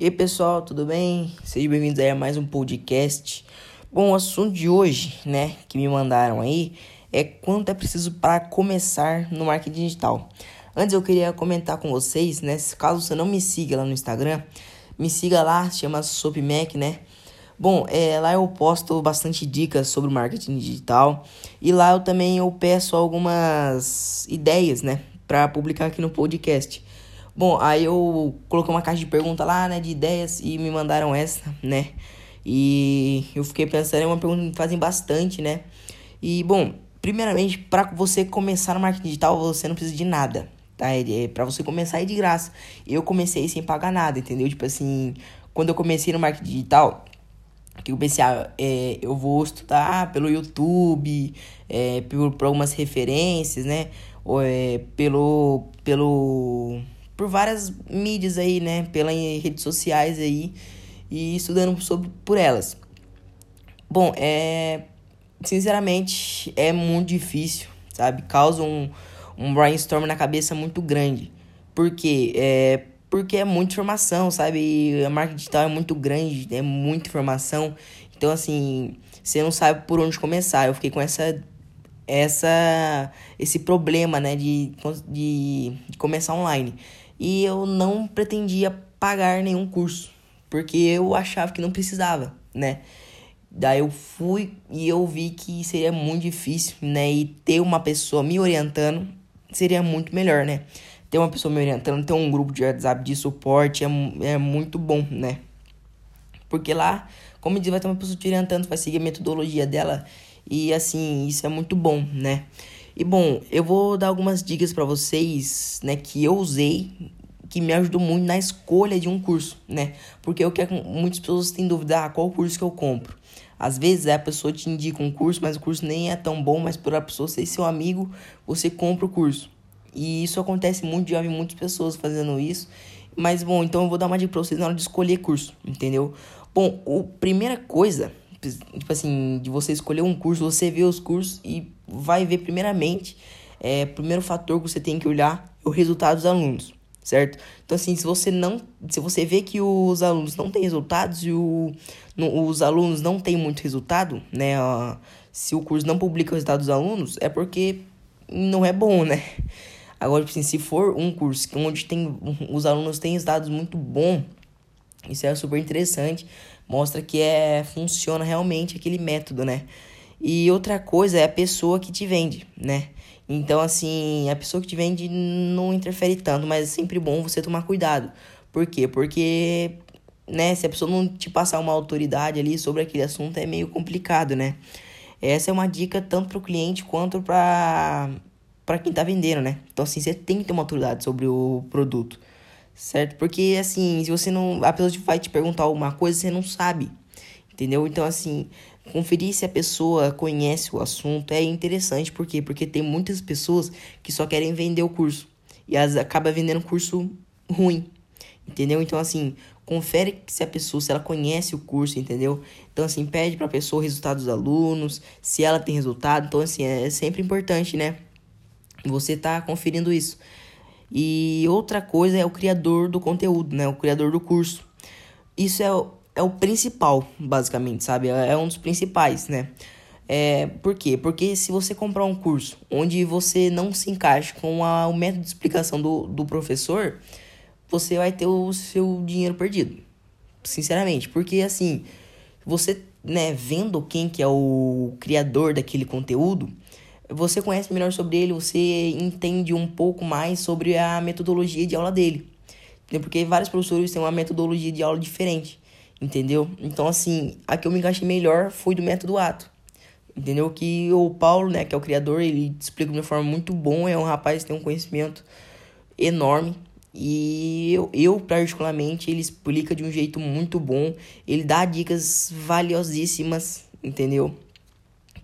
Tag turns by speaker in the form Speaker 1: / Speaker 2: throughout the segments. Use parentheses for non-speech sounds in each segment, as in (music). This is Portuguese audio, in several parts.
Speaker 1: E aí pessoal, tudo bem? Sejam bem-vindos a mais um podcast. Bom, o assunto de hoje, né, que me mandaram aí é quanto é preciso para começar no marketing digital. Antes eu queria comentar com vocês, né, caso você não me siga lá no Instagram, me siga lá, chama SopMac, né? Bom, é, lá eu posto bastante dicas sobre marketing digital e lá eu também eu peço algumas ideias, né, para publicar aqui no podcast. Bom, aí eu coloquei uma caixa de pergunta lá, né, de ideias e me mandaram essa, né? E eu fiquei pensando, é uma pergunta que me fazem bastante, né? E bom, primeiramente, para você começar no marketing digital, você não precisa de nada, tá? É, para você começar é de graça. Eu comecei sem pagar nada, entendeu? Tipo assim, quando eu comecei no marketing digital, que eu pensei, ah, é, eu vou estudar pelo YouTube, é, por, por algumas referências, né? Ou, é, pelo, pelo por várias mídias aí, né? Pelas redes sociais aí e estudando sobre por elas. Bom, é sinceramente é muito difícil, sabe? Causa um, um brainstorm na cabeça muito grande. Por quê? É, porque é muita informação, sabe? A marca digital é muito grande, é muita informação. Então, assim, você não sabe por onde começar. Eu fiquei com essa essa esse problema, né, de, de, de começar online e eu não pretendia pagar nenhum curso, porque eu achava que não precisava, né? Daí eu fui e eu vi que seria muito difícil, né? E ter uma pessoa me orientando seria muito melhor, né? Ter uma pessoa me orientando, ter um grupo de WhatsApp de suporte é, é muito bom, né? Porque lá, como diz, vai ter uma pessoa te orientando, vai seguir a metodologia dela e assim, isso é muito bom, né? E bom, eu vou dar algumas dicas para vocês, né, que eu usei, que me ajudou muito na escolha de um curso, né? Porque eu quero muitas pessoas têm dúvida, ah, qual curso que eu compro? Às vezes a pessoa te indica um curso, mas o curso nem é tão bom, mas por a pessoa ser seu amigo, você compra o curso. E isso acontece muito, já vi muitas pessoas fazendo isso. Mas bom, então eu vou dar uma dica pra vocês na hora de escolher curso, entendeu? Bom, a primeira coisa tipo assim, de você escolher um curso, você vê os cursos e vai ver primeiramente, é, primeiro fator que você tem que olhar é o resultado dos alunos, certo? Então assim, se você não, se você vê que os alunos não têm resultados e o, no, os alunos não têm muito resultado, né, se o curso não publica o resultado dos alunos, é porque não é bom, né? Agora, tipo assim, se for um curso onde tem, os alunos têm resultados muito bons, isso é super interessante, mostra que é funciona realmente aquele método, né? E outra coisa é a pessoa que te vende, né? Então, assim, a pessoa que te vende não interfere tanto, mas é sempre bom você tomar cuidado. Por quê? Porque, né, se a pessoa não te passar uma autoridade ali sobre aquele assunto, é meio complicado, né? Essa é uma dica tanto para o cliente quanto para para quem tá vendendo, né? Então, assim, você tem que ter uma autoridade sobre o produto certo? Porque, assim, se você não. A pessoa vai te perguntar alguma coisa, você não sabe, entendeu? Então, assim, conferir se a pessoa conhece o assunto é interessante, por quê? Porque tem muitas pessoas que só querem vender o curso e elas acabam vendendo curso ruim, entendeu? Então, assim, confere se a pessoa, se ela conhece o curso, entendeu? Então, assim, pede pra pessoa o resultado dos alunos, se ela tem resultado. Então, assim, é sempre importante, né? Você tá conferindo isso. E outra coisa é o criador do conteúdo, né? O criador do curso. Isso é, o, é o principal, basicamente, sabe? É, é um dos principais, né? É, por quê? Porque se você comprar um curso onde você não se encaixa com a, o método de explicação do, do professor, você vai ter o seu dinheiro perdido. Sinceramente. Porque, assim, você, né, vendo quem que é o criador daquele conteúdo você conhece melhor sobre ele, você entende um pouco mais sobre a metodologia de aula dele. Porque vários professores têm uma metodologia de aula diferente, entendeu? Então, assim, a que eu me encaixei melhor foi do método ato. Entendeu? Que o Paulo, né, que é o criador, ele explica de uma forma muito boa, é um rapaz que tem um conhecimento enorme. E eu, eu, particularmente, ele explica de um jeito muito bom. Ele dá dicas valiosíssimas, entendeu?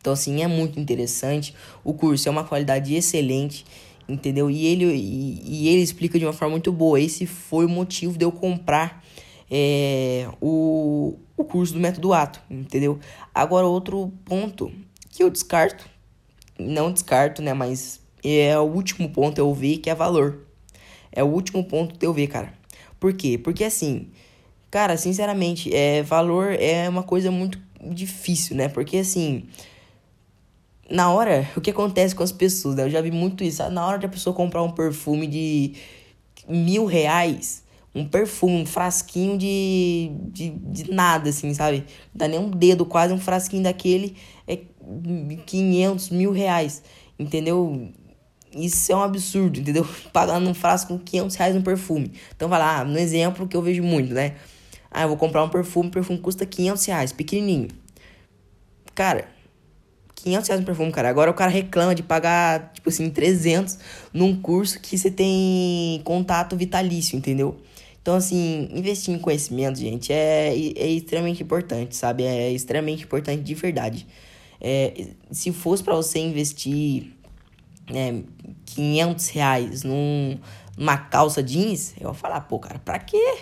Speaker 1: Então, assim, é muito interessante. O curso é uma qualidade excelente, entendeu? E ele, e, e ele explica de uma forma muito boa. Esse foi o motivo de eu comprar é, o, o curso do método ato, entendeu? Agora, outro ponto que eu descarto, não descarto, né? Mas é o último ponto eu vi que é valor. É o último ponto que eu ver, cara. Por quê? Porque assim, Cara, sinceramente, é, valor é uma coisa muito difícil, né? Porque assim, na hora, o que acontece com as pessoas, né? Eu já vi muito isso. Na hora de a pessoa comprar um perfume de mil reais, um perfume, um frasquinho de, de, de nada, assim, sabe? Dá nem um dedo, quase um frasquinho daquele é 500 mil reais, entendeu? Isso é um absurdo, entendeu? (laughs) Pagando um frasco com 500 reais um perfume. Então vai lá, no exemplo que eu vejo muito, né? Ah, eu vou comprar um perfume, o perfume custa 500 reais, pequenininho. Cara, 500 reais um perfume, cara. Agora o cara reclama de pagar, tipo assim, 300 num curso que você tem contato vitalício, entendeu? Então, assim, investir em conhecimento, gente, é, é extremamente importante, sabe? É extremamente importante de verdade. É, se fosse para você investir né, 500 reais num, numa calça jeans, eu ia falar, pô, cara, pra quê?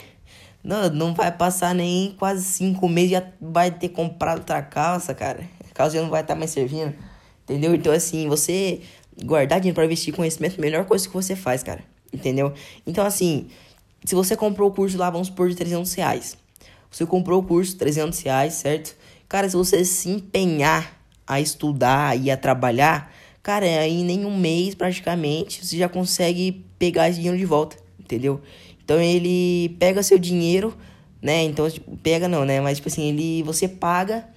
Speaker 1: Não, não vai passar nem quase cinco meses, já vai ter comprado outra calça, cara. A calça já não vai estar tá mais servindo, entendeu? Então, assim, você guardar dinheiro para investir conhecimento é a melhor coisa que você faz, cara, entendeu? Então, assim, se você comprou o curso lá, vamos supor, de 300 reais. Você comprou o curso, 300 reais, certo? Cara, se você se empenhar a estudar e a trabalhar, cara, aí em nenhum mês praticamente você já consegue pegar esse dinheiro de volta, entendeu? Então ele pega seu dinheiro, né? Então, tipo, pega não, né? Mas tipo assim, ele você paga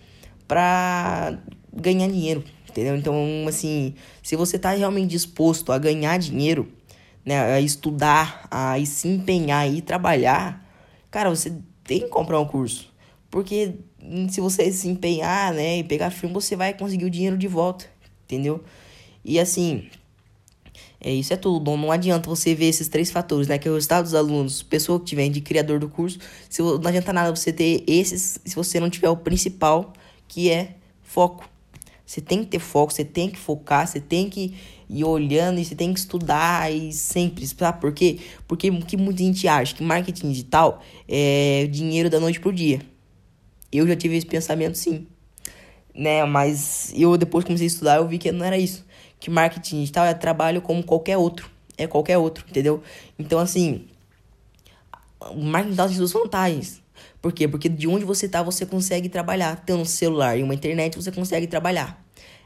Speaker 1: pra ganhar dinheiro, entendeu? Então, assim, se você tá realmente disposto a ganhar dinheiro, né, a estudar, a se empenhar e trabalhar, cara, você tem que comprar um curso. Porque se você se empenhar, né, e pegar filme, você vai conseguir o dinheiro de volta, entendeu? E assim, é, isso é tudo. Não adianta você ver esses três fatores, né? Que é o resultado dos alunos, pessoa que tiver de criador do curso. Se, não adianta nada você ter esses se você não tiver o principal, que é foco. Você tem que ter foco, você tem que focar, você tem que ir olhando e você tem que estudar e sempre, sabe por quê? Porque que muita gente acha que marketing digital é dinheiro da noite pro dia. Eu já tive esse pensamento sim, né? Mas eu depois comecei a estudar, eu vi que não era isso. Que marketing digital é trabalho como qualquer outro, é qualquer outro, entendeu? Então assim, o marketing digital tem suas vantagens. Por quê? Porque de onde você tá, você consegue trabalhar. Tendo um celular e uma internet, você consegue trabalhar.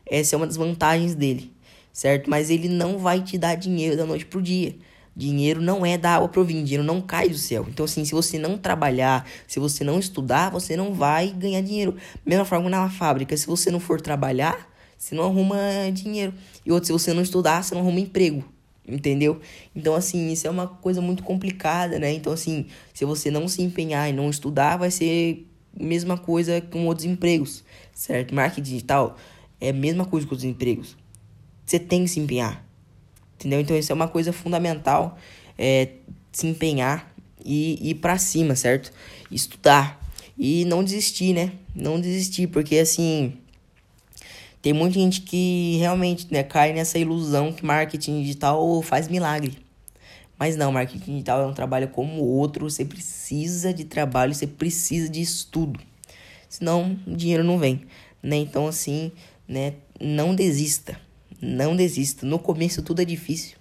Speaker 1: Essa é uma das vantagens dele, certo? Mas ele não vai te dar dinheiro da noite pro dia. Dinheiro não é da água pro vinho, dinheiro não cai do céu. Então, assim, se você não trabalhar, se você não estudar, você não vai ganhar dinheiro. Mesma forma na fábrica, se você não for trabalhar, você não arruma dinheiro. E outro, se você não estudar, você não arruma emprego entendeu? Então, assim, isso é uma coisa muito complicada, né? Então, assim, se você não se empenhar e não estudar, vai ser a mesma coisa com outros empregos, certo? Marketing digital é a mesma coisa com os empregos. Você tem que se empenhar, entendeu? Então, isso é uma coisa fundamental, é se empenhar e ir para cima, certo? Estudar e não desistir, né? Não desistir, porque, assim, tem muita gente que realmente né, cai nessa ilusão que marketing digital faz milagre. Mas não, marketing digital é um trabalho como outro, você precisa de trabalho, você precisa de estudo. Senão o dinheiro não vem, né? Então assim, né, não desista. Não desista. No começo tudo é difícil.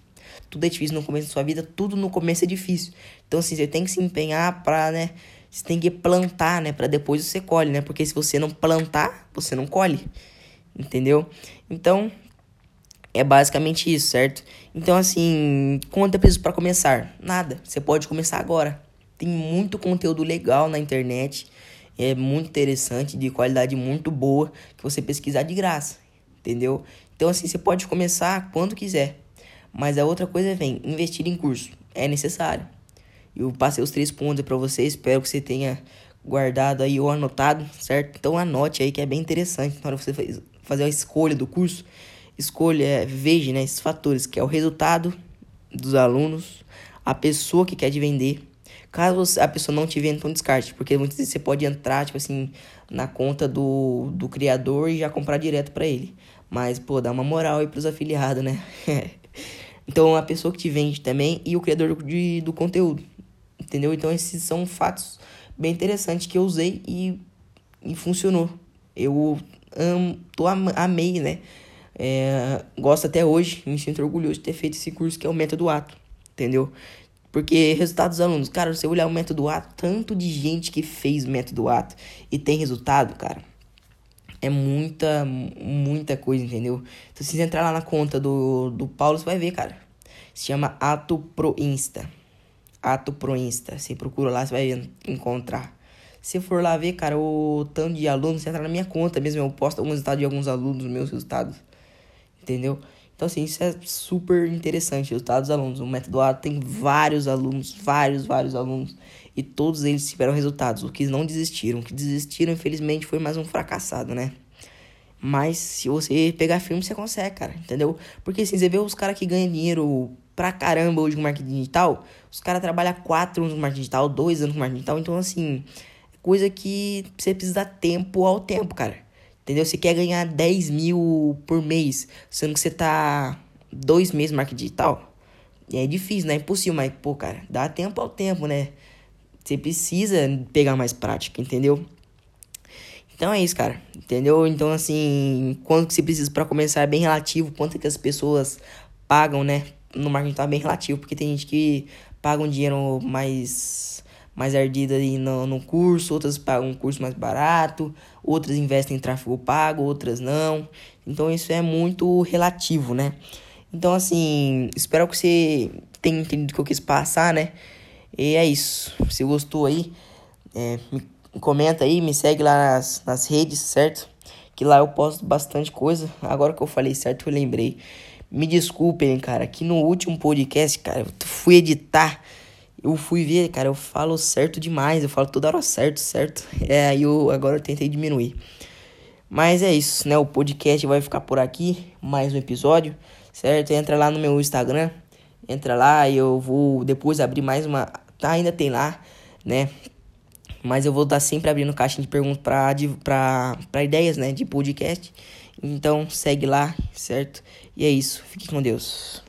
Speaker 1: Tudo é difícil no começo da sua vida, tudo no começo é difícil. Então assim, você tem que se empenhar para, né, você tem que plantar, né, para depois você colhe, né? Porque se você não plantar, você não colhe entendeu? Então, é basicamente isso, certo? Então, assim, quanto é preciso para começar? Nada. Você pode começar agora. Tem muito conteúdo legal na internet. É muito interessante, de qualidade muito boa, que você pesquisar de graça, entendeu? Então, assim, você pode começar quando quiser. Mas a outra coisa vem, investir em curso. É necessário. Eu passei os três pontos para você, espero que você tenha guardado aí ou anotado, certo? Então anote aí que é bem interessante na hora que você fazer a escolha do curso, escolha, é, veja né, esses fatores, que é o resultado dos alunos, a pessoa que quer te vender. Caso a pessoa não te venda, então descarte, porque muitas vezes você pode entrar, tipo assim, na conta do, do criador e já comprar direto para ele. Mas, pô, dá uma moral aí pros afiliados, né? (laughs) então, a pessoa que te vende também e o criador de, do conteúdo. Entendeu? Então, esses são fatos bem interessantes que eu usei e, e funcionou. Eu amo, tô am, amei, né? É, gosto até hoje, me sinto orgulhoso de ter feito esse curso que é o método ato, entendeu? Porque resultados dos alunos, cara, você olhar o método A, tanto de gente que fez método A e tem resultado, cara. É muita, muita coisa, entendeu? Então, se você entrar lá na conta do, do Paulo, você vai ver, cara. Se chama Ato Pro Insta. Ato Pro Insta. Você procura lá, você vai encontrar. Se for lá ver, cara, o tanto de alunos, entra na minha conta mesmo. Eu posto alguns resultados de alguns alunos, meus resultados. Entendeu? Então, assim, isso é super interessante. Resultados dos alunos. O método A tem vários alunos, vários, vários alunos. E todos eles tiveram resultados. Os que não desistiram. O que desistiram, infelizmente, foi mais um fracassado, né? Mas se você pegar firme, você consegue, cara. Entendeu? Porque assim, você vê os caras que ganham dinheiro pra caramba hoje no marketing digital. Os caras trabalham quatro anos no marketing digital, dois anos no marketing digital. Então, assim, coisa que você precisa dar tempo ao tempo, cara. Entendeu? Você quer ganhar 10 mil por mês, sendo que você tá dois meses no marketing digital. E é difícil, né? É impossível, mas, pô, cara, dá tempo ao tempo, né? Você precisa pegar mais prática, entendeu? Então é isso, cara. Entendeu? Então, assim, quanto que você precisa para começar é bem relativo. Quanto que as pessoas pagam, né? No marketing tá bem relativo, porque tem gente que paga um dinheiro mais mais ardida aí no, no curso, outras pagam um curso mais barato, outras investem em tráfego pago, outras não. Então isso é muito relativo, né? Então assim, espero que você tenha entendido o que eu quis passar, né? E é isso. Se gostou aí, é, me comenta aí, me segue lá nas, nas redes, certo? Que lá eu posto bastante coisa. Agora que eu falei certo, eu lembrei. Me desculpem, cara, que no último podcast, cara, eu fui editar eu fui ver, cara, eu falo certo demais, eu falo toda hora certo, certo. (laughs) É, aí eu agora eu tentei diminuir. Mas é isso, né? O podcast vai ficar por aqui, mais um episódio, certo? Entra lá no meu Instagram, entra lá e eu vou depois abrir mais uma, tá, ainda tem lá, né? Mas eu vou estar sempre abrindo caixa de perguntas para pra, pra ideias, né, de podcast. Então segue lá, certo? E é isso. Fique com Deus.